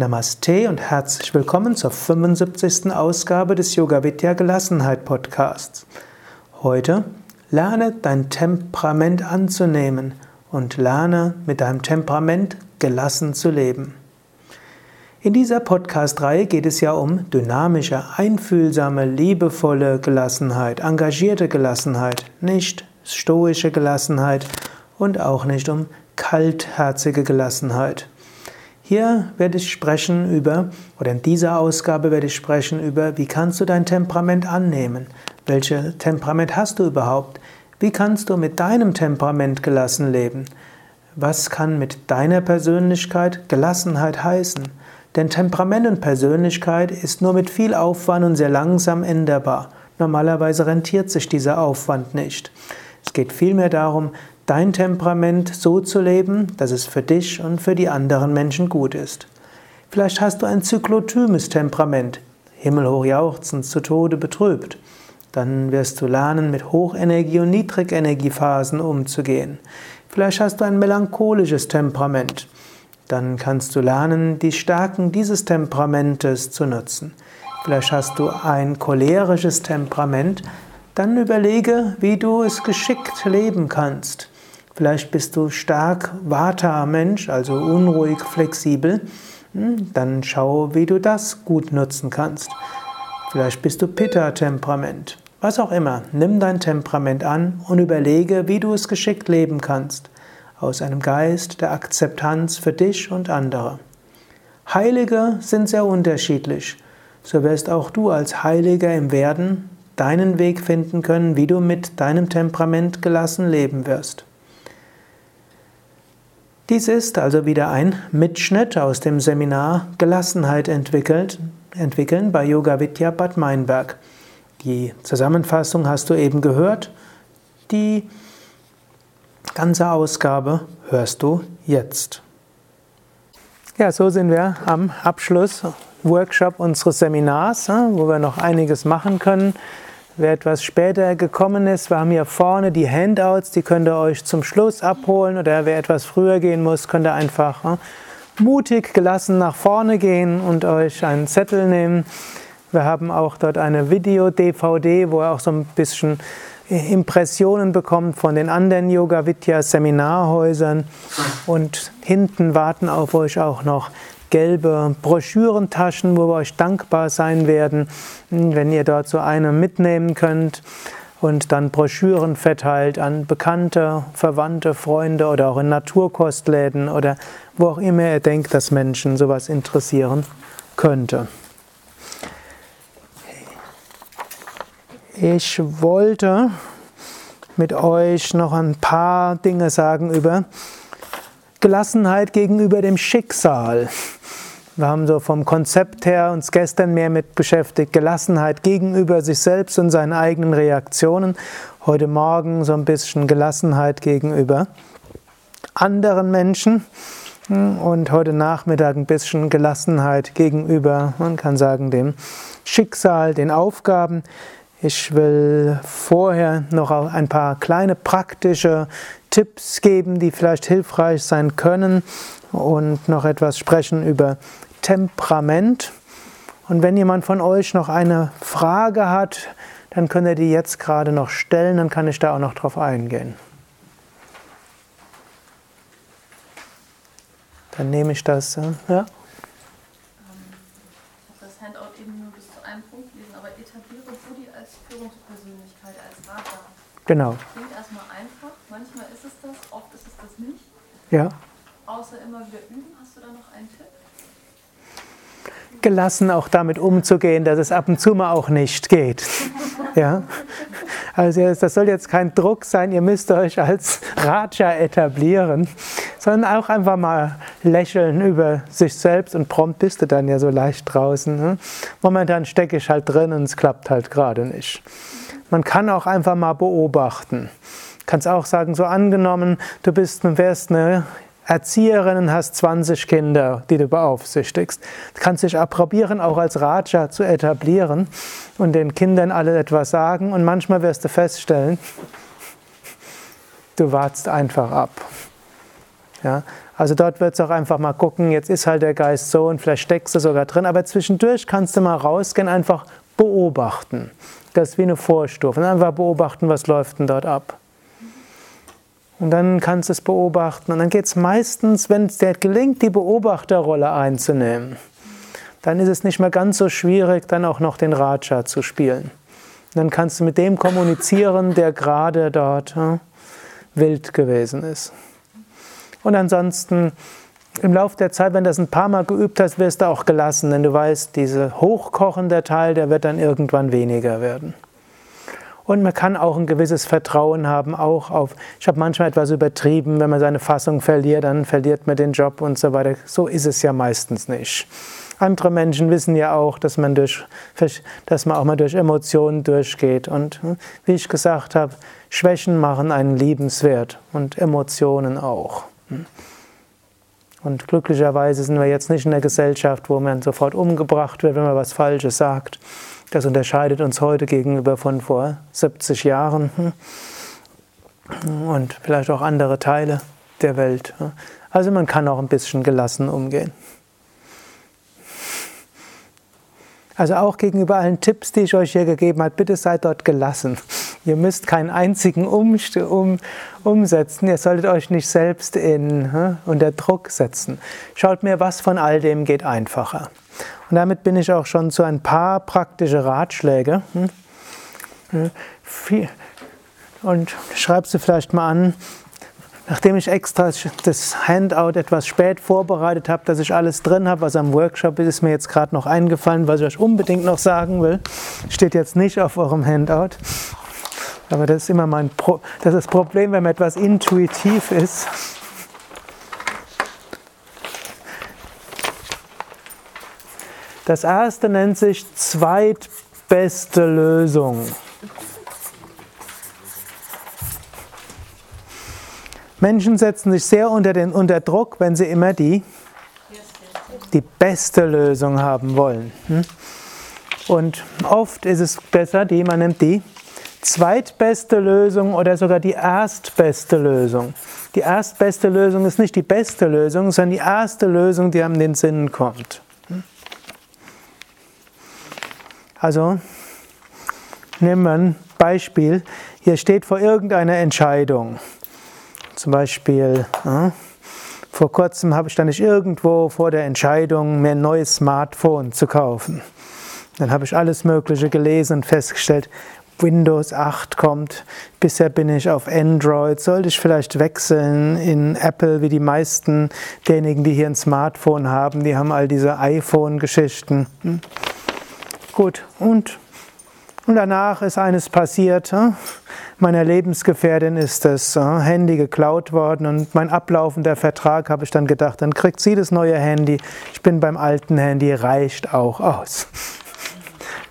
Namaste und herzlich willkommen zur 75. Ausgabe des Yoga Vidya Gelassenheit Podcasts. Heute lerne dein Temperament anzunehmen und lerne mit deinem Temperament gelassen zu leben. In dieser Podcast-Reihe geht es ja um dynamische, einfühlsame, liebevolle Gelassenheit, engagierte Gelassenheit, nicht stoische Gelassenheit und auch nicht um kaltherzige Gelassenheit. Hier werde ich sprechen über, oder in dieser Ausgabe werde ich sprechen über, wie kannst du dein Temperament annehmen? Welches Temperament hast du überhaupt? Wie kannst du mit deinem Temperament gelassen leben? Was kann mit deiner Persönlichkeit Gelassenheit heißen? Denn Temperament und Persönlichkeit ist nur mit viel Aufwand und sehr langsam änderbar. Normalerweise rentiert sich dieser Aufwand nicht. Es geht vielmehr darum, dein Temperament so zu leben, dass es für dich und für die anderen Menschen gut ist. Vielleicht hast du ein zyklotymes Temperament, himmelhoch jauchzend, zu Tode betrübt. Dann wirst du lernen, mit Hochenergie- und Niedrigenergiephasen umzugehen. Vielleicht hast du ein melancholisches Temperament. Dann kannst du lernen, die Stärken dieses Temperamentes zu nutzen. Vielleicht hast du ein cholerisches Temperament. Dann überlege, wie du es geschickt leben kannst. Vielleicht bist du stark Vata-Mensch, also unruhig, flexibel. Hm, dann schau, wie du das gut nutzen kannst. Vielleicht bist du Pitta-Temperament. Was auch immer, nimm dein Temperament an und überlege, wie du es geschickt leben kannst. Aus einem Geist der Akzeptanz für dich und andere. Heilige sind sehr unterschiedlich. So wirst auch du als Heiliger im Werden deinen Weg finden können, wie du mit deinem Temperament gelassen leben wirst. Dies ist also wieder ein Mitschnitt aus dem Seminar Gelassenheit entwickeln bei Yoga Vidya Bad Meinberg. Die Zusammenfassung hast du eben gehört. Die ganze Ausgabe hörst du jetzt. Ja, so sind wir am Abschluss-Workshop unseres Seminars, wo wir noch einiges machen können. Wer etwas später gekommen ist, wir haben hier vorne die Handouts, die könnt ihr euch zum Schluss abholen oder wer etwas früher gehen muss, könnt ihr einfach hm, mutig gelassen nach vorne gehen und euch einen Zettel nehmen. Wir haben auch dort eine Video-DVD, wo ihr auch so ein bisschen Impressionen bekommt von den anderen Yoga Vidya Seminarhäusern und hinten warten auf euch auch noch gelbe Broschürentaschen, wo wir euch dankbar sein werden, wenn ihr dort so eine mitnehmen könnt und dann Broschüren verteilt an Bekannte, Verwandte, Freunde oder auch in Naturkostläden oder wo auch immer ihr denkt, dass Menschen sowas interessieren könnte. Ich wollte mit euch noch ein paar Dinge sagen über Gelassenheit gegenüber dem Schicksal. Wir haben so vom Konzept her uns gestern mehr mit beschäftigt, Gelassenheit gegenüber sich selbst und seinen eigenen Reaktionen. Heute Morgen so ein bisschen Gelassenheit gegenüber anderen Menschen und heute Nachmittag ein bisschen Gelassenheit gegenüber, man kann sagen, dem Schicksal, den Aufgaben. Ich will vorher noch ein paar kleine praktische Tipps geben, die vielleicht hilfreich sein können und noch etwas sprechen über Temperament. Und wenn jemand von euch noch eine Frage hat, dann könnt ihr die jetzt gerade noch stellen, dann kann ich da auch noch drauf eingehen. Dann nehme ich das. Ja? Das Handout eben nur bis zu einem Punkt lesen, aber etabliere Budi als Führungspersönlichkeit, als Radar. Genau. Klingt erstmal einfach, manchmal ist es das, oft ist es das nicht. Ja. Außer immer wieder üben, hast du da noch einen Tipp? Gelassen auch damit umzugehen, dass es ab und zu mal auch nicht geht. Ja? Also das soll jetzt kein Druck sein, ihr müsst euch als Raja etablieren, sondern auch einfach mal lächeln über sich selbst und prompt bist du dann ja so leicht draußen. Ne? Momentan stecke ich halt drin und es klappt halt gerade nicht. Man kann auch einfach mal beobachten. Kannst auch sagen, so angenommen, du bist, wärst eine Erzieherin und hast 20 Kinder, die du beaufsichtigst. Du kannst dich approbieren, auch als Raja zu etablieren und den Kindern alle etwas sagen und manchmal wirst du feststellen, du wartest einfach ab. Ja, also dort wird es auch einfach mal gucken, jetzt ist halt der Geist so und vielleicht steckst du sogar drin, aber zwischendurch kannst du mal rausgehen, einfach beobachten. Das ist wie eine Vorstufe. Einfach beobachten, was läuft denn dort ab. Und dann kannst du es beobachten. Und dann geht es meistens, wenn es dir gelingt, die Beobachterrolle einzunehmen, dann ist es nicht mehr ganz so schwierig, dann auch noch den Raja zu spielen. Und dann kannst du mit dem kommunizieren, der gerade dort hm, wild gewesen ist. Und ansonsten im Laufe der Zeit, wenn du das ein paar Mal geübt hast, wirst du auch gelassen, denn du weißt, dieser hochkochende Teil, der wird dann irgendwann weniger werden. Und man kann auch ein gewisses Vertrauen haben, auch auf, ich habe manchmal etwas übertrieben, wenn man seine Fassung verliert, dann verliert man den Job und so weiter. So ist es ja meistens nicht. Andere Menschen wissen ja auch, dass man, durch, dass man auch mal durch Emotionen durchgeht. Und hm, wie ich gesagt habe, Schwächen machen einen liebenswert und Emotionen auch. Hm. Und glücklicherweise sind wir jetzt nicht in der Gesellschaft, wo man sofort umgebracht wird, wenn man was Falsches sagt. Das unterscheidet uns heute gegenüber von vor 70 Jahren hm. und vielleicht auch andere Teile der Welt. Also man kann auch ein bisschen gelassen umgehen. Also auch gegenüber allen Tipps, die ich euch hier gegeben habe, bitte seid dort gelassen. Ihr müsst keinen einzigen um, um, umsetzen. Ihr solltet euch nicht selbst in, hm, unter Druck setzen. Schaut mir, was von all dem geht einfacher. Und damit bin ich auch schon zu ein paar praktische Ratschläge. Hm, und schreibst du vielleicht mal an, Nachdem ich extra das Handout etwas spät vorbereitet habe, dass ich alles drin habe, was am Workshop ist, ist mir jetzt gerade noch eingefallen, was ich euch unbedingt noch sagen will. Steht jetzt nicht auf eurem Handout. Aber das ist immer mein Pro das, ist das Problem, wenn man etwas intuitiv ist. Das erste nennt sich zweitbeste Lösung. Menschen setzen sich sehr unter, den, unter Druck, wenn sie immer die, die beste Lösung haben wollen. Hm? Und oft ist es besser, die, man nimmt die zweitbeste Lösung oder sogar die erstbeste Lösung. Die erstbeste Lösung ist nicht die beste Lösung, sondern die erste Lösung, die in den Sinn kommt. Hm? Also, nehmen wir ein Beispiel. Hier steht vor irgendeiner Entscheidung. Zum Beispiel, äh, vor kurzem habe ich dann nicht irgendwo vor der Entscheidung, mir ein neues Smartphone zu kaufen. Dann habe ich alles Mögliche gelesen und festgestellt, Windows 8 kommt. Bisher bin ich auf Android. Sollte ich vielleicht wechseln in Apple, wie die meisten derjenigen, die hier ein Smartphone haben? Die haben all diese iPhone-Geschichten. Hm? Gut, und, und danach ist eines passiert. Hm? meiner Lebensgefährtin ist das äh, Handy geklaut worden und mein ablaufender Vertrag habe ich dann gedacht, dann kriegt sie das neue Handy. Ich bin beim alten Handy, reicht auch aus.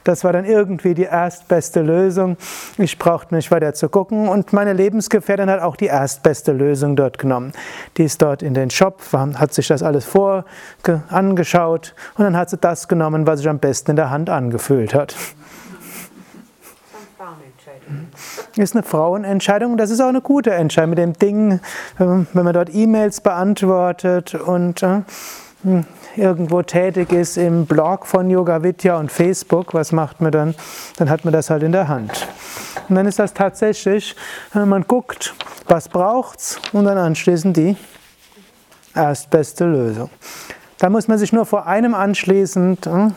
Das war dann irgendwie die erstbeste Lösung. Ich brauchte nicht weiter zu gucken und meine Lebensgefährtin hat auch die erstbeste Lösung dort genommen. Die ist dort in den Shop, hat sich das alles vor angeschaut und dann hat sie das genommen, was sich am besten in der Hand angefühlt hat. ist eine Frauenentscheidung und das ist auch eine gute Entscheidung mit dem Ding, wenn man dort E-Mails beantwortet und äh, hm, irgendwo tätig ist im Blog von Yoga Vidya und Facebook, was macht man dann? Dann hat man das halt in der Hand. Und dann ist das tatsächlich, äh, man guckt, was braucht's und dann anschließend die erstbeste Lösung. Da muss man sich nur vor einem anschließend äh,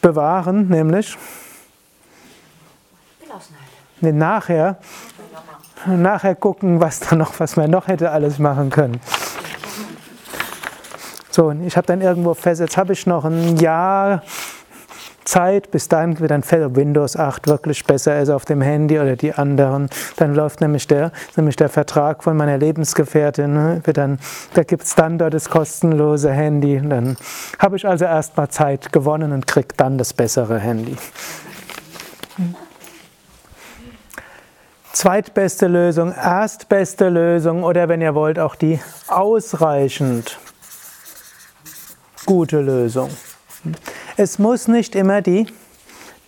bewahren, nämlich nachher, nachher gucken, was da noch, was man noch hätte alles machen können. So, und ich habe dann irgendwo fest, jetzt habe ich noch ein Jahr Zeit, bis dahin wird dann Windows 8 wirklich besser ist auf dem Handy oder die anderen. Dann läuft nämlich der, nämlich der Vertrag von meiner Lebensgefährtin, ne, wird dann, da gibt es dann dort das kostenlose Handy. Und dann habe ich also erstmal Zeit gewonnen und kriege dann das bessere Handy. zweitbeste Lösung, erstbeste Lösung oder wenn ihr wollt auch die ausreichend gute Lösung. Es muss nicht immer die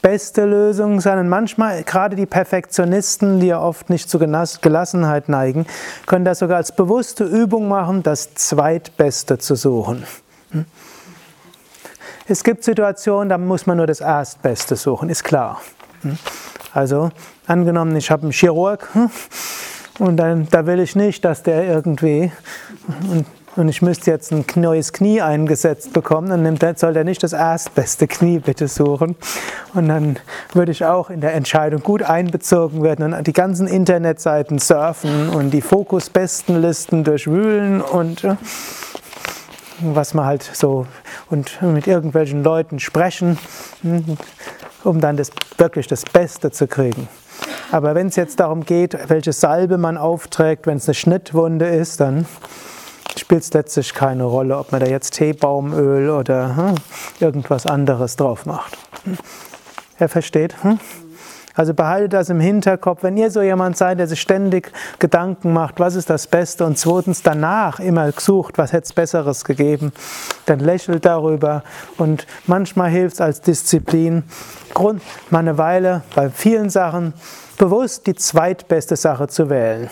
beste Lösung sein. Und manchmal, gerade die Perfektionisten, die ja oft nicht zu Gelassenheit neigen, können das sogar als bewusste Übung machen, das Zweitbeste zu suchen. Es gibt Situationen, da muss man nur das Erstbeste suchen, ist klar. Also, angenommen, ich habe einen Chirurg hm? und dann, da will ich nicht, dass der irgendwie und ich müsste jetzt ein neues Knie eingesetzt bekommen, dann soll der nicht das erstbeste Knie bitte suchen. Und dann würde ich auch in der Entscheidung gut einbezogen werden und die ganzen Internetseiten surfen und die Fokusbestenlisten durchwühlen und äh, was man halt so und mit irgendwelchen Leuten sprechen, hm, um dann das, wirklich das Beste zu kriegen. Aber wenn es jetzt darum geht, welche Salbe man aufträgt, wenn es eine Schnittwunde ist, dann spielt es letztlich keine Rolle, ob man da jetzt Teebaumöl oder hm, irgendwas anderes drauf macht. Er versteht? Hm? Also behaltet das im Hinterkopf, wenn ihr so jemand seid, der sich ständig Gedanken macht, was ist das Beste und zweitens danach immer sucht, was hätte es Besseres gegeben, dann lächelt darüber und manchmal hilft es als Disziplin, Grund, mal eine Weile bei vielen Sachen bewusst die zweitbeste Sache zu wählen.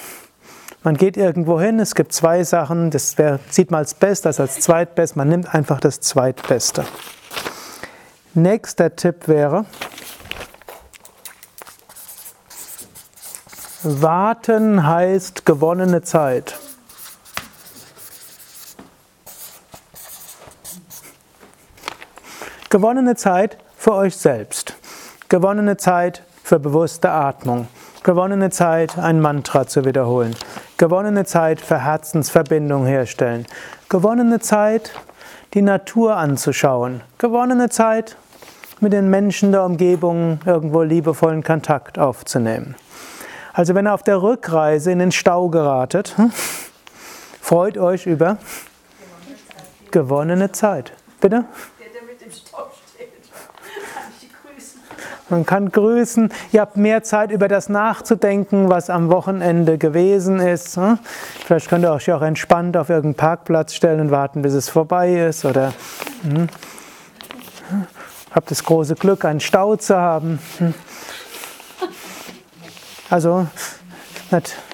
Man geht irgendwo hin, es gibt zwei Sachen, das wär, sieht man als Best, das als Zweitbest, man nimmt einfach das Zweitbeste. Nächster Tipp wäre, warten heißt gewonnene Zeit. Gewonnene Zeit für euch selbst. Gewonnene Zeit für bewusste Atmung. Gewonnene Zeit, ein Mantra zu wiederholen. Gewonnene Zeit für Herzensverbindung herstellen. Gewonnene Zeit, die Natur anzuschauen. Gewonnene Zeit, mit den Menschen der Umgebung irgendwo liebevollen Kontakt aufzunehmen. Also wenn ihr auf der Rückreise in den Stau geratet, hm, freut euch über gewonnene Zeit. Bitte? Man kann grüßen. Ihr habt mehr Zeit, über das nachzudenken, was am Wochenende gewesen ist. Hm? Vielleicht könnt ihr euch auch entspannt auf irgendeinen Parkplatz stellen und warten, bis es vorbei ist. Oder hm? habt das große Glück, einen Stau zu haben. Hm? Also,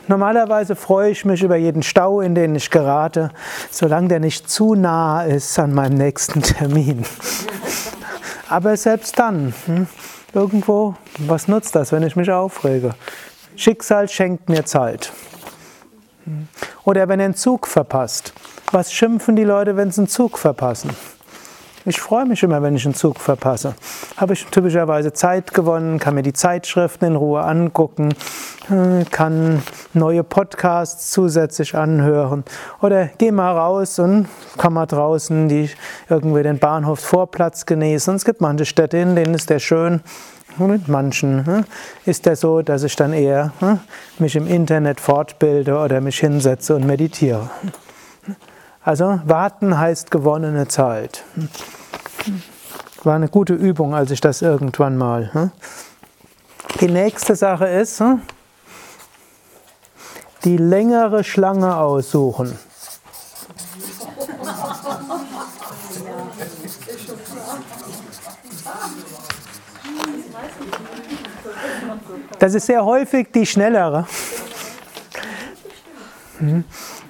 normalerweise freue ich mich über jeden Stau, in den ich gerate, solange der nicht zu nah ist an meinem nächsten Termin. Aber selbst dann, irgendwo, was nutzt das, wenn ich mich aufrege? Schicksal schenkt mir Zeit. Oder wenn ihr einen Zug verpasst. Was schimpfen die Leute, wenn sie einen Zug verpassen? Ich freue mich immer, wenn ich einen Zug verpasse. Habe ich typischerweise Zeit gewonnen, kann mir die Zeitschriften in Ruhe angucken, äh, kann neue Podcasts zusätzlich anhören oder gehe mal raus und kann mal draußen die, irgendwie den Bahnhofsvorplatz genießen. Es gibt manche Städte, in denen ist der schön. Und mit manchen ne, ist der so, dass ich dann eher ne, mich im Internet fortbilde oder mich hinsetze und meditiere. Also warten heißt gewonnene Zeit. War eine gute Übung, als ich das irgendwann mal. Hm? Die nächste Sache ist, hm? die längere Schlange aussuchen. Das ist sehr häufig die schnellere.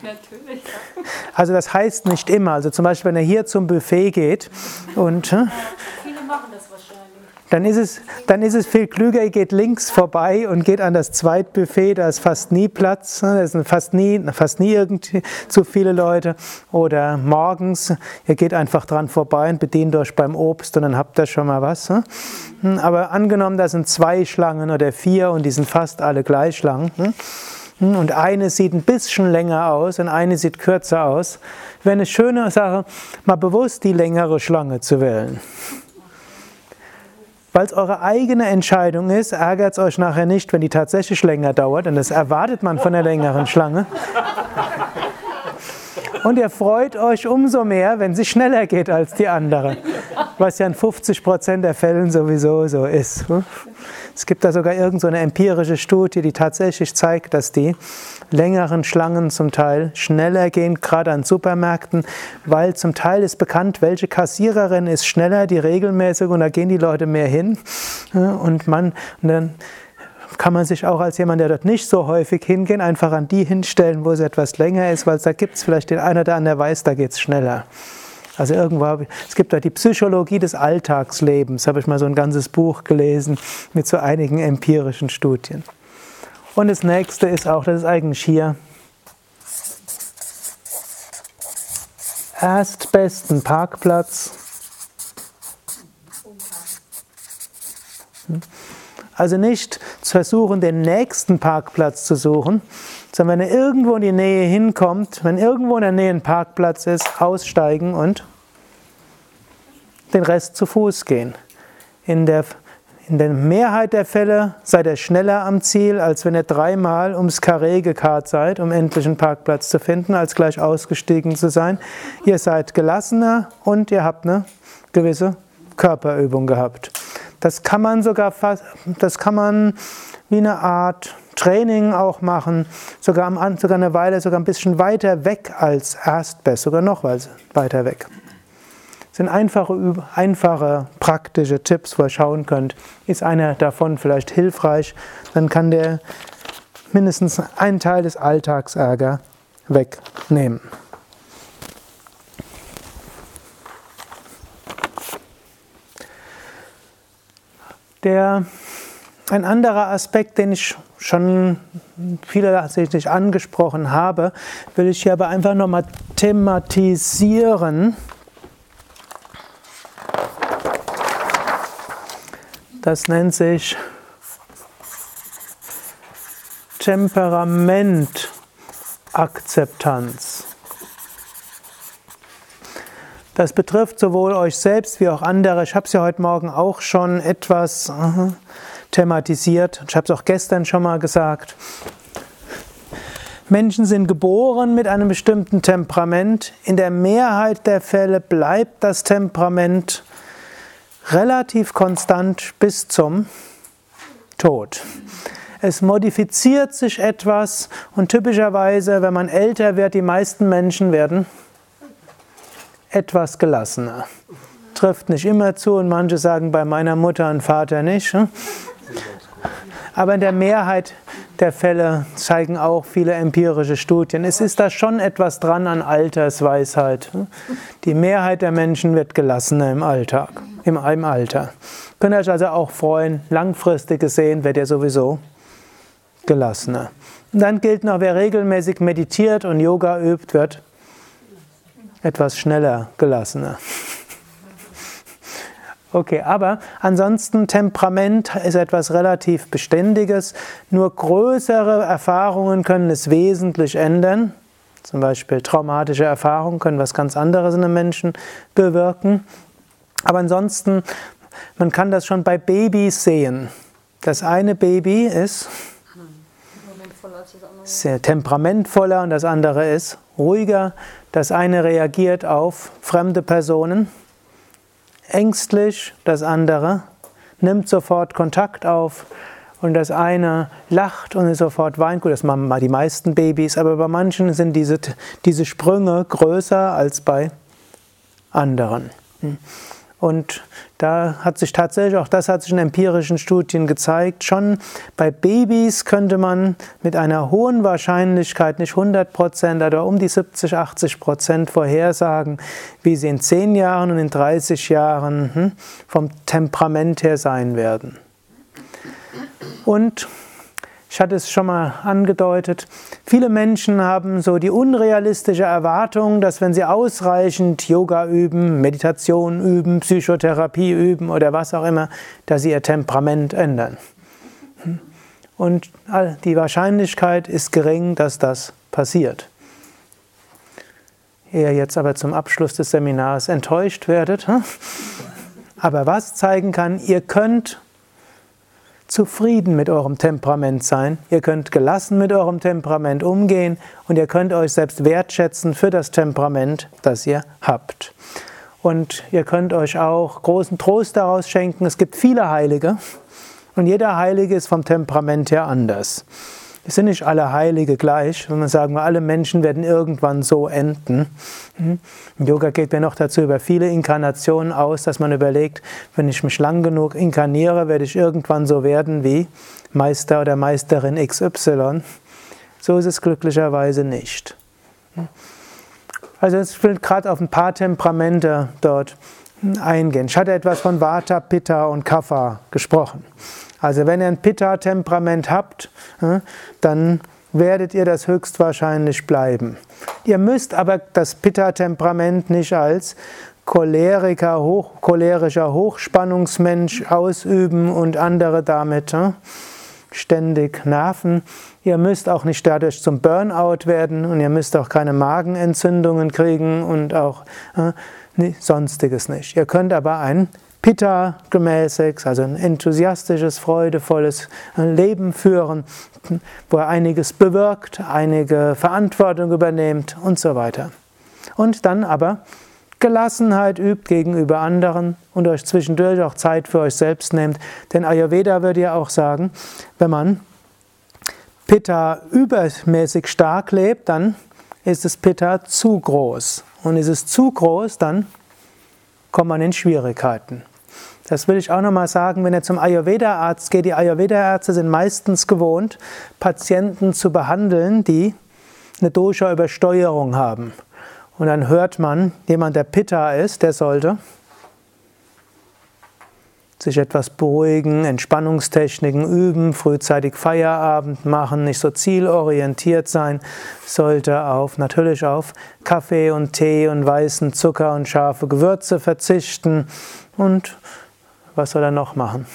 Hm? Natürlich. Also das heißt nicht immer. Also zum Beispiel, wenn er hier zum Buffet geht und Viele machen das wahrscheinlich. Dann ist, es, dann ist es viel klüger, ihr geht links vorbei und geht an das Zweitbuffet, da ist fast nie Platz, da sind fast nie, fast nie irgendwie zu viele Leute. Oder morgens, ihr geht einfach dran vorbei und bedient euch beim Obst und dann habt ihr schon mal was. Hm, aber angenommen, da sind zwei Schlangen oder vier und die sind fast alle gleich lang hm, hm, und eine sieht ein bisschen länger aus und eine sieht kürzer aus, wäre eine schöne Sache, mal bewusst die längere Schlange zu wählen. Weil es eure eigene Entscheidung ist, ärgert es euch nachher nicht, wenn die tatsächlich länger dauert, und das erwartet man von der längeren Schlange. Und ihr freut euch umso mehr, wenn sie schneller geht als die andere, was ja in 50% der Fällen sowieso so ist. Es gibt da sogar irgendeine so empirische Studie, die tatsächlich zeigt, dass die längeren Schlangen zum Teil schneller gehen, gerade an Supermärkten, weil zum Teil ist bekannt, welche Kassiererin ist schneller, die regelmäßig und da gehen die Leute mehr hin. Und man, und dann kann man sich auch als jemand, der dort nicht so häufig hingeht, einfach an die hinstellen, wo es etwas länger ist, weil da gibt es vielleicht den einen oder anderen, der weiß, da geht es schneller. Also irgendwo es gibt da die Psychologie des Alltagslebens, habe ich mal so ein ganzes Buch gelesen mit so einigen empirischen Studien. Und das nächste ist auch, das ist eigentlich hier, erstbesten Parkplatz. Also nicht zu versuchen, den nächsten Parkplatz zu suchen, sondern wenn er irgendwo in die Nähe hinkommt, wenn irgendwo in der Nähe ein Parkplatz ist, aussteigen und den Rest zu Fuß gehen. In der, in der Mehrheit der Fälle seid ihr schneller am Ziel, als wenn ihr dreimal ums Karree gekarrt seid, um endlich einen Parkplatz zu finden, als gleich ausgestiegen zu sein. Ihr seid gelassener und ihr habt eine gewisse Körperübung gehabt. Das kann man sogar fast, das kann man wie eine Art Training auch machen, sogar, am, sogar eine Weile sogar ein bisschen weiter weg als Erstbest, sogar noch weiter weg. Das sind einfache, einfache, praktische Tipps, wo ihr schauen könnt, ist einer davon vielleicht hilfreich, dann kann der mindestens einen Teil des Alltagsärger wegnehmen. Der, ein anderer Aspekt, den ich schon vielersichtlich angesprochen habe, will ich hier aber einfach nochmal thematisieren. Das nennt sich Temperamentakzeptanz. Das betrifft sowohl euch selbst wie auch andere. Ich habe es ja heute Morgen auch schon etwas uh, thematisiert. Ich habe es auch gestern schon mal gesagt. Menschen sind geboren mit einem bestimmten Temperament. In der Mehrheit der Fälle bleibt das Temperament relativ konstant bis zum Tod. Es modifiziert sich etwas und typischerweise, wenn man älter wird, die meisten Menschen werden etwas gelassener. Trifft nicht immer zu und manche sagen bei meiner Mutter und Vater nicht. Aber in der Mehrheit der Fälle zeigen auch viele empirische Studien, es ist da schon etwas dran an Altersweisheit. Die Mehrheit der Menschen wird gelassener im Alltag, im, im Alter. Könnt ihr euch also auch freuen, langfristig gesehen wird ihr sowieso gelassener. Und dann gilt noch, wer regelmäßig meditiert und Yoga übt, wird etwas schneller gelassener. Okay, aber ansonsten Temperament ist etwas relativ Beständiges. Nur größere Erfahrungen können es wesentlich ändern. Zum Beispiel traumatische Erfahrungen können was ganz anderes in einem Menschen bewirken. Aber ansonsten, man kann das schon bei Babys sehen. Das eine Baby ist sehr temperamentvoller und das andere ist ruhiger. Das eine reagiert auf fremde Personen ängstlich, das andere nimmt sofort Kontakt auf und das eine lacht und sofort weint. Gut, das machen mal die meisten Babys, aber bei manchen sind diese, diese Sprünge größer als bei anderen. Und da hat sich tatsächlich, auch das hat sich in empirischen Studien gezeigt, schon bei Babys könnte man mit einer hohen Wahrscheinlichkeit, nicht 100 Prozent, aber um die 70, 80 Prozent vorhersagen, wie sie in 10 Jahren und in 30 Jahren hm, vom Temperament her sein werden. Und ich hatte es schon mal angedeutet. Viele Menschen haben so die unrealistische Erwartung, dass wenn sie ausreichend Yoga üben, Meditation üben, Psychotherapie üben oder was auch immer, dass sie ihr Temperament ändern. Und die Wahrscheinlichkeit ist gering, dass das passiert. Ihr jetzt aber zum Abschluss des Seminars enttäuscht werdet. Hm? Aber was zeigen kann, ihr könnt zufrieden mit eurem Temperament sein. Ihr könnt gelassen mit eurem Temperament umgehen und ihr könnt euch selbst wertschätzen für das Temperament, das ihr habt. Und ihr könnt euch auch großen Trost daraus schenken. Es gibt viele Heilige, Und jeder Heilige ist vom Temperament her anders. Es sind nicht alle Heilige gleich. Wenn man sagen, alle Menschen werden irgendwann so enden. Im hm? Yoga geht mir noch dazu über viele Inkarnationen aus, dass man überlegt, wenn ich mich lang genug inkarniere, werde ich irgendwann so werden wie Meister oder Meisterin XY. So ist es glücklicherweise nicht. Hm? Also ich will gerade auf ein paar Temperamente dort eingehen. Ich hatte etwas von Vata, Pitta und Kapha gesprochen. Also wenn ihr ein Pitta-Temperament habt, dann werdet ihr das höchstwahrscheinlich bleiben. Ihr müsst aber das Pitta-Temperament nicht als Choleriker, hoch, cholerischer Hochspannungsmensch ausüben und andere damit ständig nerven. Ihr müsst auch nicht dadurch zum Burnout werden und ihr müsst auch keine Magenentzündungen kriegen und auch äh, sonstiges nicht. Ihr könnt aber ein Pitta gemäßig, also ein enthusiastisches, freudevolles Leben führen, wo er einiges bewirkt, einige Verantwortung übernehmt und so weiter. Und dann aber Gelassenheit übt gegenüber anderen und euch zwischendurch auch Zeit für euch selbst nehmt. Denn Ayurveda würde ja auch sagen, wenn man Pitta übermäßig stark lebt, dann ist das Pitta zu groß. Und ist es zu groß, dann kommt man in Schwierigkeiten. Das will ich auch nochmal sagen, wenn ihr zum Ayurveda-Arzt geht. Die Ayurveda-Ärzte sind meistens gewohnt, Patienten zu behandeln, die eine Dosha-Übersteuerung haben. Und dann hört man, jemand, der Pitta ist, der sollte sich etwas beruhigen, Entspannungstechniken üben, frühzeitig Feierabend machen, nicht so zielorientiert sein, sollte auf natürlich auf Kaffee und Tee und weißen Zucker und scharfe Gewürze verzichten und was soll er noch machen?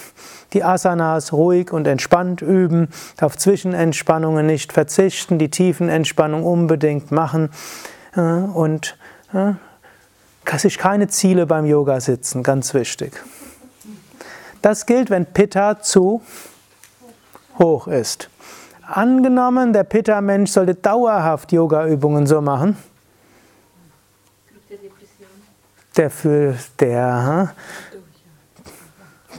Die Asanas ruhig und entspannt üben, auf Zwischenentspannungen nicht verzichten, die Tiefenentspannung unbedingt machen äh, und äh, sich keine Ziele beim Yoga sitzen, ganz wichtig. Das gilt, wenn Pitta zu hoch ist. Angenommen, der Pitta-Mensch sollte dauerhaft Yoga-Übungen so machen. Der für der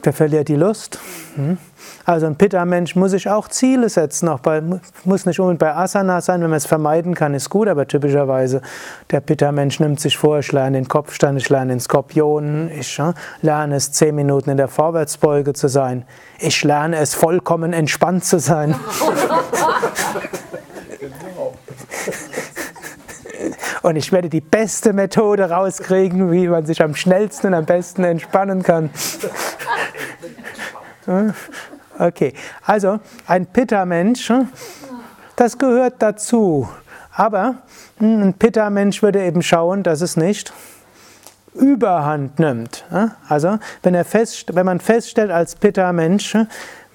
der verliert die Lust. Hm? Also ein Pitta-Mensch muss sich auch Ziele setzen. Auch bei, muss nicht unbedingt bei Asana sein, wenn man es vermeiden kann, ist gut, aber typischerweise der Pitta-Mensch nimmt sich vor, ich lerne den Kopfstand, ich lerne den Skorpion, ich ja, lerne es zehn Minuten in der Vorwärtsbeuge zu sein, ich lerne es vollkommen entspannt zu sein. Und ich werde die beste Methode rauskriegen, wie man sich am schnellsten und am besten entspannen kann. Okay, also ein Pitta-Mensch, das gehört dazu. Aber ein Pitta-Mensch würde eben schauen, dass es nicht Überhand nimmt. Also wenn, er fest, wenn man feststellt als Pitta-Mensch,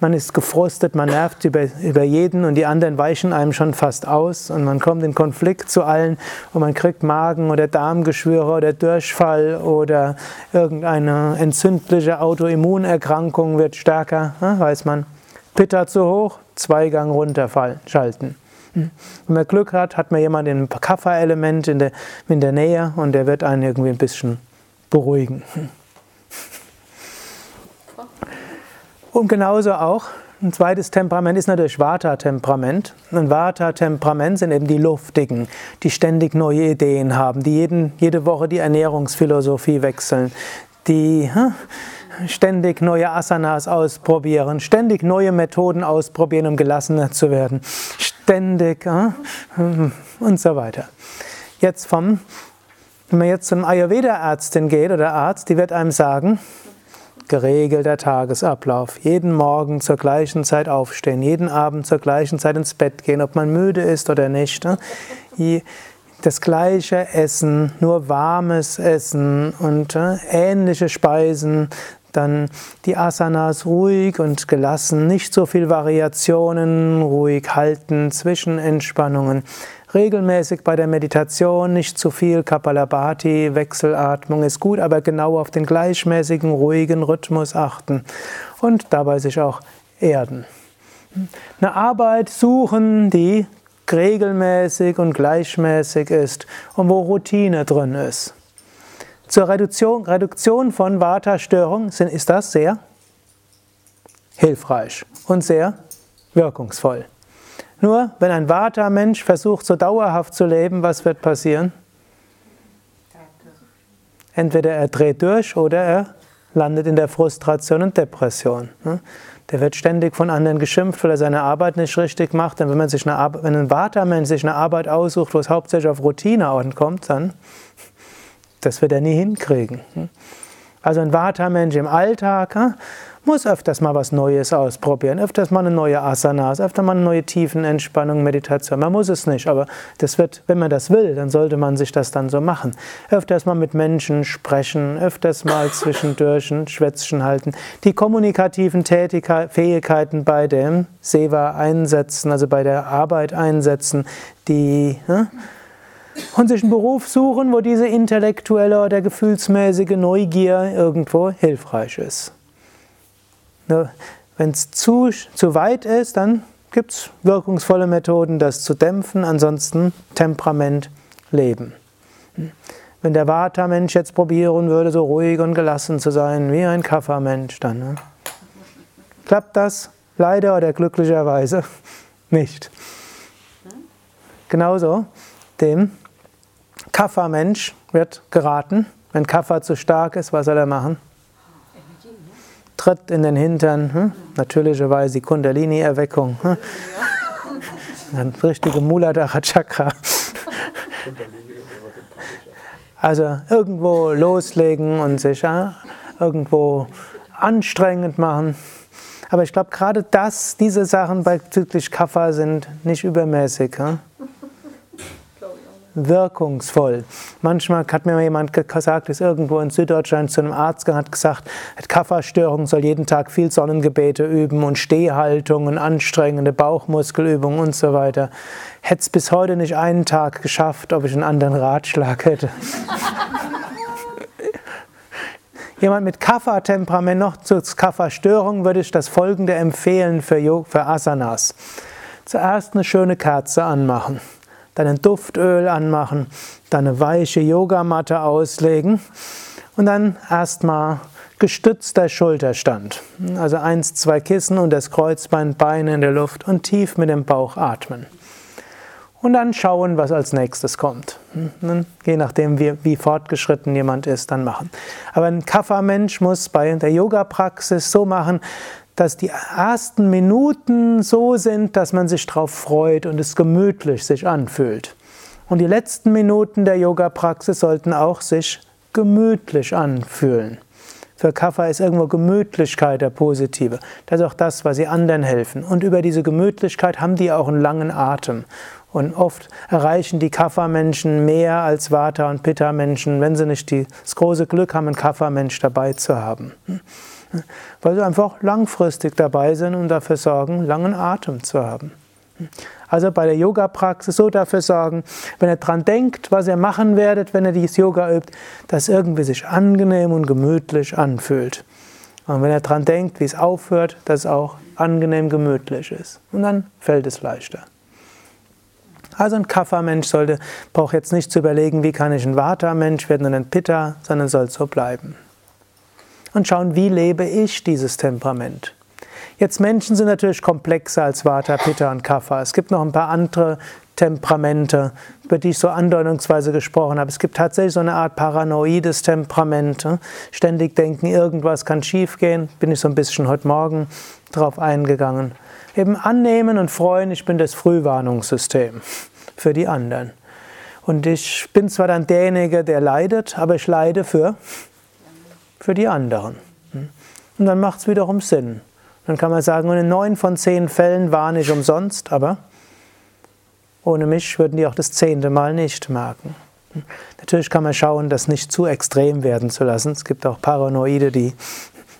man ist gefrustet, man nervt über, über jeden und die anderen weichen einem schon fast aus und man kommt in Konflikt zu allen und man kriegt Magen- oder Darmgeschwüre oder Durchfall oder irgendeine entzündliche Autoimmunerkrankung wird stärker, weiß man. Pitta zu hoch, Zweigang runterfallen, schalten. Hm. Wenn man Glück hat, hat man jemanden im Kapha-Element in der, in der Nähe und der wird einen irgendwie ein bisschen beruhigen. Hm. Und genauso auch ein zweites Temperament ist natürlich Vata-Temperament. Ein Vata-Temperament sind eben die Luftigen, die ständig neue Ideen haben, die jeden, jede Woche die Ernährungsphilosophie wechseln, die hm, ständig neue Asanas ausprobieren, ständig neue Methoden ausprobieren, um gelassener zu werden, ständig hm, und so weiter. Jetzt vom, wenn man jetzt zum Ayurveda-Ärztin geht oder Arzt, die wird einem sagen, geregelter Tagesablauf. Jeden Morgen zur gleichen Zeit aufstehen, jeden Abend zur gleichen Zeit ins Bett gehen, ob man müde ist oder nicht. Ne? Das gleiche Essen, nur warmes Essen und äh, ähnliche Speisen. Dann die Asanas ruhig und gelassen, nicht so viel Variationen, ruhig halten, Zwischenentspannungen regelmäßig bei der Meditation, nicht zu viel Kapalabhati, Wechselatmung ist gut, aber genau auf den gleichmäßigen, ruhigen Rhythmus achten und dabei sich auch erden. Eine Arbeit suchen, die regelmäßig und gleichmäßig ist und wo Routine drin ist. Zur Reduktion, Reduktion von Vata-Störungen ist das sehr hilfreich und sehr wirkungsvoll. Nur wenn ein Vata-Mensch versucht, so dauerhaft zu leben, was wird passieren? Entweder er dreht durch oder er landet in der Frustration und Depression. Ne? Der wird ständig von anderen geschimpft, weil er seine Arbeit nicht richtig macht. Und wenn, man sich eine Arbeit, wenn ein Vata-Mensch sich eine Arbeit aussucht, wo es hauptsächlich auf Routine ankommt, dann das wird er nie hinkriegen. Ne? Also ein Vata-Mensch im Alltag muss öfters mal was Neues ausprobieren, öfters mal eine neue Asanas, öfter mal eine neue Tiefenentspannung, Meditation. Man muss es nicht, aber das wird, wenn man das will, dann sollte man sich das dann so machen. Öfters mal mit Menschen sprechen, öfters mal zwischendurch ein Schwätzchen halten, die kommunikativen Fähigkeiten bei dem Seva einsetzen, also bei der Arbeit einsetzen, die ne? und sich einen Beruf suchen, wo diese intellektuelle oder gefühlsmäßige Neugier irgendwo hilfreich ist. Wenn es zu, zu weit ist, dann gibt es wirkungsvolle Methoden, das zu dämpfen, ansonsten Temperament leben. Wenn der Vata-Mensch jetzt probieren würde, so ruhig und gelassen zu sein wie ein Kapha-Mensch, dann ne? klappt das leider oder glücklicherweise nicht. Genauso dem Kapha-Mensch wird geraten, wenn Kapha zu stark ist, was soll er machen? Tritt in den Hintern, hm? natürlicherweise die Kundalini-Erweckung. Hm? Ein richtige Muladhara Chakra. Also irgendwo loslegen und sich ja, irgendwo anstrengend machen. Aber ich glaube, gerade das, diese Sachen bezüglich Kapha sind nicht übermäßig. Hm? Wirkungsvoll. Manchmal hat mir jemand gesagt, ist irgendwo in Süddeutschland zu einem Arzt gegangen, hat gesagt, Kafferstörung soll jeden Tag viel Sonnengebete üben und Stehhaltungen, anstrengende Bauchmuskelübungen und so weiter. Hätte es bis heute nicht einen Tag geschafft, ob ich einen anderen Ratschlag hätte. Jemand mit Kapha-Temperament noch zur Kapha-Störung würde ich das folgende empfehlen für Asanas. Zuerst eine schöne Kerze anmachen dann ein Duftöl anmachen, dann eine weiche Yogamatte auslegen und dann erstmal gestützter Schulterstand. Also eins, zwei Kissen und das Kreuzbein, Beine in der Luft und tief mit dem Bauch atmen. Und dann schauen, was als nächstes kommt. Je nachdem, wie, wie fortgeschritten jemand ist, dann machen. Aber ein Kapha-Mensch muss bei der Yoga-Praxis so machen, dass die ersten Minuten so sind, dass man sich darauf freut und es gemütlich sich anfühlt. Und die letzten Minuten der Yoga-Praxis sollten auch sich gemütlich anfühlen. Für Kapha ist irgendwo Gemütlichkeit der positive. Das ist auch das, was sie anderen helfen. Und über diese Gemütlichkeit haben die auch einen langen Atem. Und oft erreichen die Kapha-Menschen mehr als Vata- und Pitta-Menschen, wenn sie nicht das große Glück haben, einen Kapha-Mensch dabei zu haben. Weil sie einfach langfristig dabei sind und dafür sorgen, langen Atem zu haben. Also bei der Yoga-Praxis so dafür sorgen, wenn ihr dran denkt, was ihr machen werdet, wenn ihr dieses Yoga übt, dass es irgendwie sich angenehm und gemütlich anfühlt. Und wenn ihr dran denkt, wie es aufhört, dass es auch angenehm gemütlich ist. Und dann fällt es leichter. Also ein Kapha-Mensch sollte, braucht jetzt nicht zu überlegen, wie kann ich ein Vata-Mensch werden und ein Pitta, sondern soll so bleiben und schauen, wie lebe ich dieses Temperament. Jetzt Menschen sind natürlich komplexer als Vata, Pitta und Kapha. Es gibt noch ein paar andere Temperamente, über die ich so andeutungsweise gesprochen habe. Es gibt tatsächlich so eine Art paranoides Temperament. Ständig denken, irgendwas kann schiefgehen. Bin ich so ein bisschen heute Morgen drauf eingegangen. Eben annehmen und freuen, ich bin das Frühwarnungssystem für die anderen. Und ich bin zwar dann derjenige, der leidet, aber ich leide für für die anderen. Und dann macht es wiederum Sinn. Dann kann man sagen, in neun von zehn Fällen war nicht umsonst, aber ohne mich würden die auch das zehnte Mal nicht merken. Natürlich kann man schauen, das nicht zu extrem werden zu lassen. Es gibt auch Paranoide, die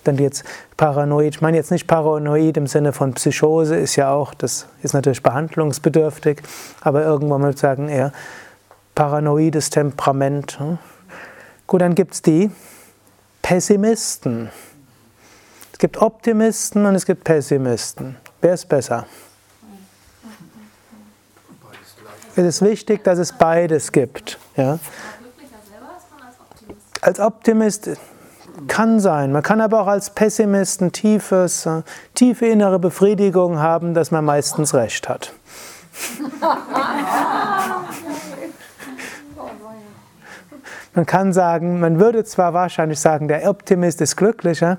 dann jetzt paranoid, ich meine jetzt nicht paranoid im Sinne von Psychose, ist ja auch, das ist natürlich behandlungsbedürftig, aber irgendwann mal sagen eher paranoides Temperament. Gut, dann gibt es die, Pessimisten. Es gibt Optimisten und es gibt Pessimisten. Wer ist besser? Es ist wichtig, dass es beides gibt. Ja? Als Optimist Kann sein. Man kann aber auch als Pessimist ein tiefes, äh, tiefe innere Befriedigung haben, dass man meistens recht hat. Man kann sagen, man würde zwar wahrscheinlich sagen, der Optimist ist glücklicher,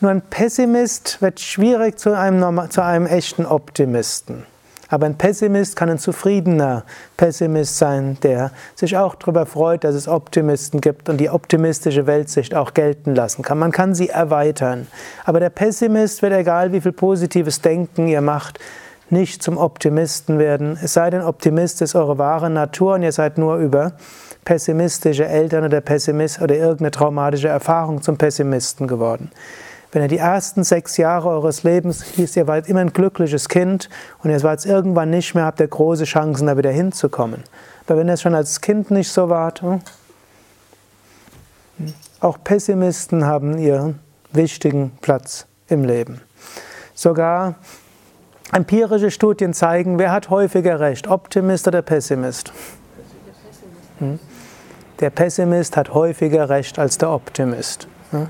nur ein Pessimist wird schwierig zu einem, zu einem echten Optimisten. Aber ein Pessimist kann ein zufriedener Pessimist sein, der sich auch darüber freut, dass es Optimisten gibt und die optimistische Weltsicht auch gelten lassen kann. Man kann sie erweitern. Aber der Pessimist wird, egal wie viel positives Denken ihr macht, nicht zum Optimisten werden. Es sei denn, Optimist ist eure wahre Natur und ihr seid nur über pessimistische Eltern oder Pessimist oder irgendeine traumatische Erfahrung zum Pessimisten geworden. Wenn ihr die ersten sechs Jahre eures Lebens hieß, ihr wart immer ein glückliches Kind und ihr wart irgendwann nicht mehr, habt ihr große Chancen, da wieder hinzukommen. Aber wenn ihr es schon als Kind nicht so wart, hm? auch Pessimisten haben ihren wichtigen Platz im Leben. Sogar empirische Studien zeigen, wer hat häufiger recht, Optimist oder Pessimist? Hm? Der Pessimist hat häufiger recht als der Optimist. Hm?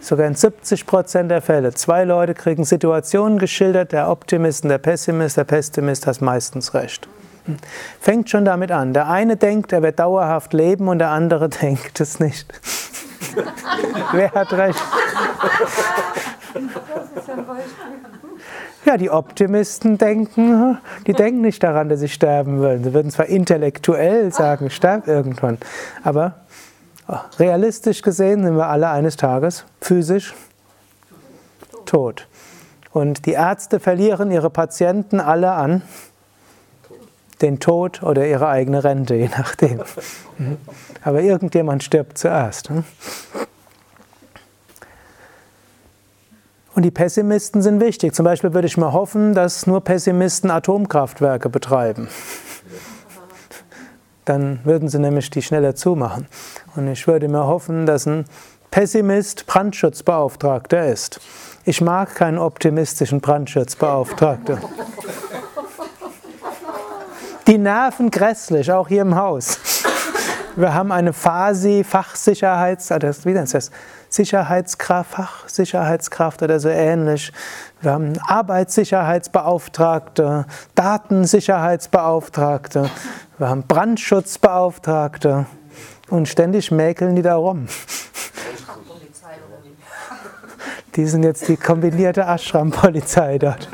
Sogar in 70 Prozent der Fälle. Zwei Leute kriegen Situationen geschildert, der Optimist und der Pessimist. Der Pessimist hat meistens recht. Fängt schon damit an. Der eine denkt, er wird dauerhaft leben und der andere denkt es nicht. Wer hat recht? Ja, die Optimisten denken, die denken nicht daran, dass sie sterben würden. Sie würden zwar intellektuell sagen, ich sterbe irgendwann, aber Realistisch gesehen sind wir alle eines Tages physisch tot. Und die Ärzte verlieren ihre Patienten alle an den Tod oder ihre eigene Rente, je nachdem. Aber irgendjemand stirbt zuerst. Und die Pessimisten sind wichtig. Zum Beispiel würde ich mal hoffen, dass nur Pessimisten Atomkraftwerke betreiben dann würden sie nämlich die schneller zumachen. Und ich würde mir hoffen, dass ein Pessimist Brandschutzbeauftragter ist. Ich mag keinen optimistischen Brandschutzbeauftragten. Die nerven grässlich, auch hier im Haus. Wir haben eine FASI, Fachsicherheits, ah, wie nennt das? Sicherheitskraft, Fachsicherheitskraft oder so ähnlich. Wir haben Arbeitssicherheitsbeauftragte, Datensicherheitsbeauftragte, wir haben Brandschutzbeauftragte und ständig mäkeln die da rum. Die sind jetzt die kombinierte Ashram-Polizei dort.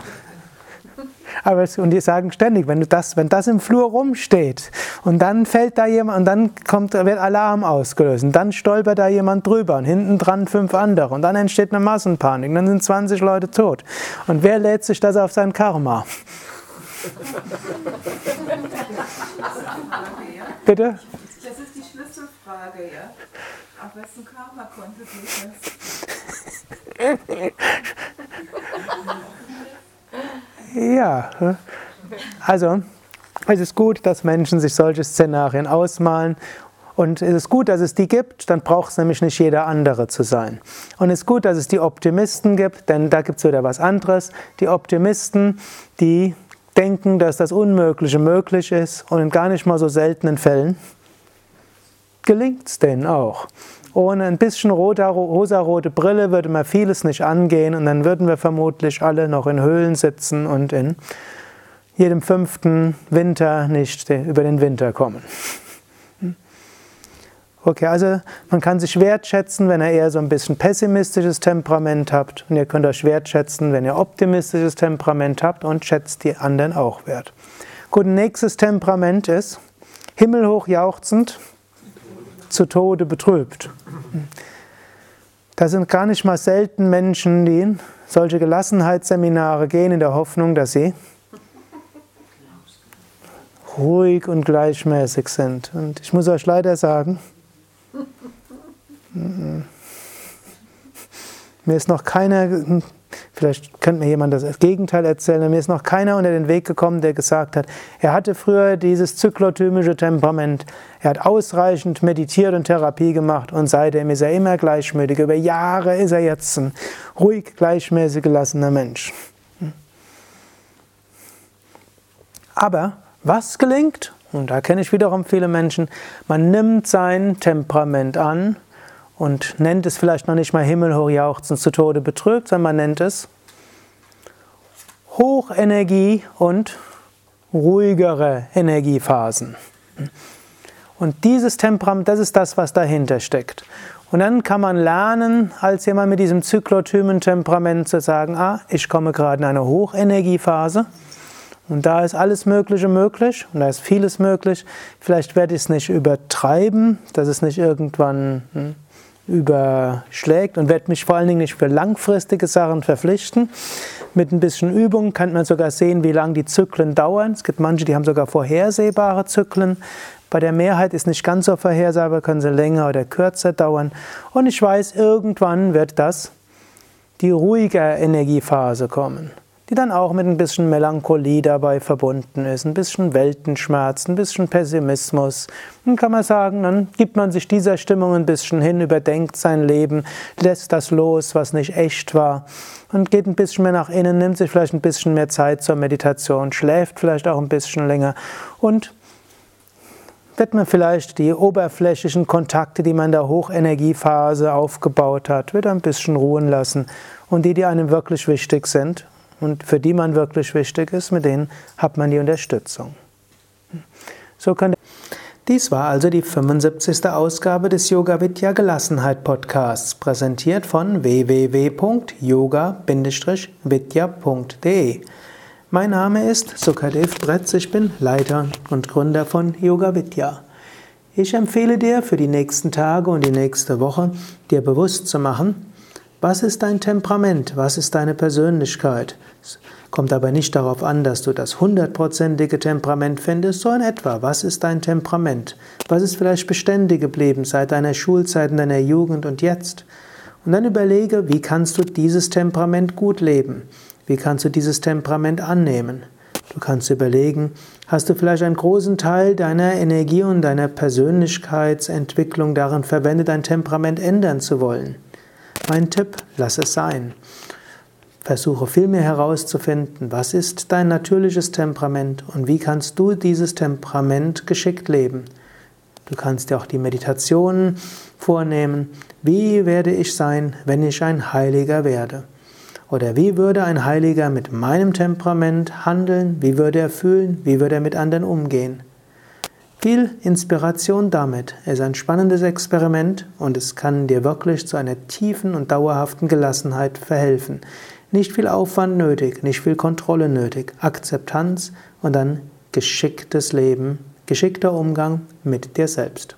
Aber es, und die sagen ständig, wenn, du das, wenn das im Flur rumsteht und dann fällt da jemand und dann kommt, wird Alarm ausgelöst und dann stolpert da jemand drüber und hinten dran fünf andere und dann entsteht eine Massenpanik und dann sind 20 Leute tot. Und wer lädt sich das auf sein Karma? Bitte? Das ist die Schlüsselfrage, ja. Auf wessen Karma-Konto geht das? ja, also es ist gut, dass Menschen sich solche Szenarien ausmalen und es ist gut, dass es die gibt, dann braucht es nämlich nicht jeder andere zu sein. Und es ist gut, dass es die Optimisten gibt, denn da gibt es wieder was anderes. Die Optimisten, die denken, dass das Unmögliche möglich ist und in gar nicht mal so seltenen Fällen gelingt es denen auch. Ohne ein bisschen rosarote Brille würde man vieles nicht angehen und dann würden wir vermutlich alle noch in Höhlen sitzen und in jedem fünften Winter nicht über den Winter kommen. Okay, also man kann sich wertschätzen, wenn ihr eher so ein bisschen pessimistisches Temperament habt. Und ihr könnt euch wertschätzen, wenn ihr optimistisches Temperament habt und schätzt die anderen auch wert. Gut, nächstes Temperament ist himmelhoch jauchzend, zu Tode betrübt. Da sind gar nicht mal selten Menschen, die in solche Gelassenheitsseminare gehen, in der Hoffnung, dass sie ruhig und gleichmäßig sind. Und ich muss euch leider sagen, mir ist noch keiner, vielleicht könnte mir jemand das Gegenteil erzählen, mir ist noch keiner unter den Weg gekommen, der gesagt hat, er hatte früher dieses zyklotymische Temperament, er hat ausreichend meditiert und Therapie gemacht und seitdem ist er immer gleichmütig. Über Jahre ist er jetzt ein ruhig, gleichmäßig gelassener Mensch. Aber was gelingt? Und da kenne ich wiederum viele Menschen, man nimmt sein Temperament an und nennt es vielleicht noch nicht mal himmelhoch jauchzend zu Tode betrübt, sondern man nennt es Hochenergie und ruhigere Energiephasen. Und dieses Temperament, das ist das, was dahinter steckt. Und dann kann man lernen, als jemand mit diesem Zyklotymen-Temperament zu sagen, ah, ich komme gerade in eine Hochenergiephase und da ist alles Mögliche möglich und da ist vieles möglich. Vielleicht werde ich es nicht übertreiben, dass es nicht irgendwann hm, überschlägt und werde mich vor allen Dingen nicht für langfristige Sachen verpflichten. Mit ein bisschen Übung kann man sogar sehen, wie lange die Zyklen dauern. Es gibt manche, die haben sogar vorhersehbare Zyklen. Bei der Mehrheit ist nicht ganz so vorhersehbar, können sie länger oder kürzer dauern. Und ich weiß, irgendwann wird das die ruhige Energiephase kommen die dann auch mit ein bisschen Melancholie dabei verbunden ist, ein bisschen Weltenschmerz, ein bisschen Pessimismus. Dann kann man sagen, dann gibt man sich dieser Stimmung ein bisschen hin, überdenkt sein Leben, lässt das los, was nicht echt war und geht ein bisschen mehr nach innen, nimmt sich vielleicht ein bisschen mehr Zeit zur Meditation, schläft vielleicht auch ein bisschen länger und wird man vielleicht die oberflächlichen Kontakte, die man in der Hochenergiephase aufgebaut hat, wieder ein bisschen ruhen lassen und die, die einem wirklich wichtig sind, und für die man wirklich wichtig ist, mit denen hat man die Unterstützung. So kann dies war also die 75. Ausgabe des Yoga Vidya Gelassenheit Podcasts, präsentiert von www.yoga-vidya.de. Mein Name ist Sukadev Bretz, ich bin Leiter und Gründer von Yoga Vidya. Ich empfehle dir für die nächsten Tage und die nächste Woche, dir bewusst zu machen, was ist dein Temperament? Was ist deine Persönlichkeit? Es kommt aber nicht darauf an, dass du das hundertprozentige Temperament findest, sondern etwa, was ist dein Temperament? Was ist vielleicht beständig geblieben seit deiner Schulzeit, in deiner Jugend und jetzt? Und dann überlege, wie kannst du dieses Temperament gut leben? Wie kannst du dieses Temperament annehmen? Du kannst überlegen, hast du vielleicht einen großen Teil deiner Energie und deiner Persönlichkeitsentwicklung darin verwendet, dein Temperament ändern zu wollen? Mein Tipp, lass es sein. Versuche vielmehr herauszufinden, was ist dein natürliches Temperament und wie kannst du dieses Temperament geschickt leben. Du kannst dir auch die Meditationen vornehmen. Wie werde ich sein, wenn ich ein Heiliger werde? Oder wie würde ein Heiliger mit meinem Temperament handeln? Wie würde er fühlen? Wie würde er mit anderen umgehen? Viel Inspiration damit. Es ist ein spannendes Experiment und es kann dir wirklich zu einer tiefen und dauerhaften Gelassenheit verhelfen. Nicht viel Aufwand nötig, nicht viel Kontrolle nötig, Akzeptanz und dann geschicktes Leben, geschickter Umgang mit dir selbst.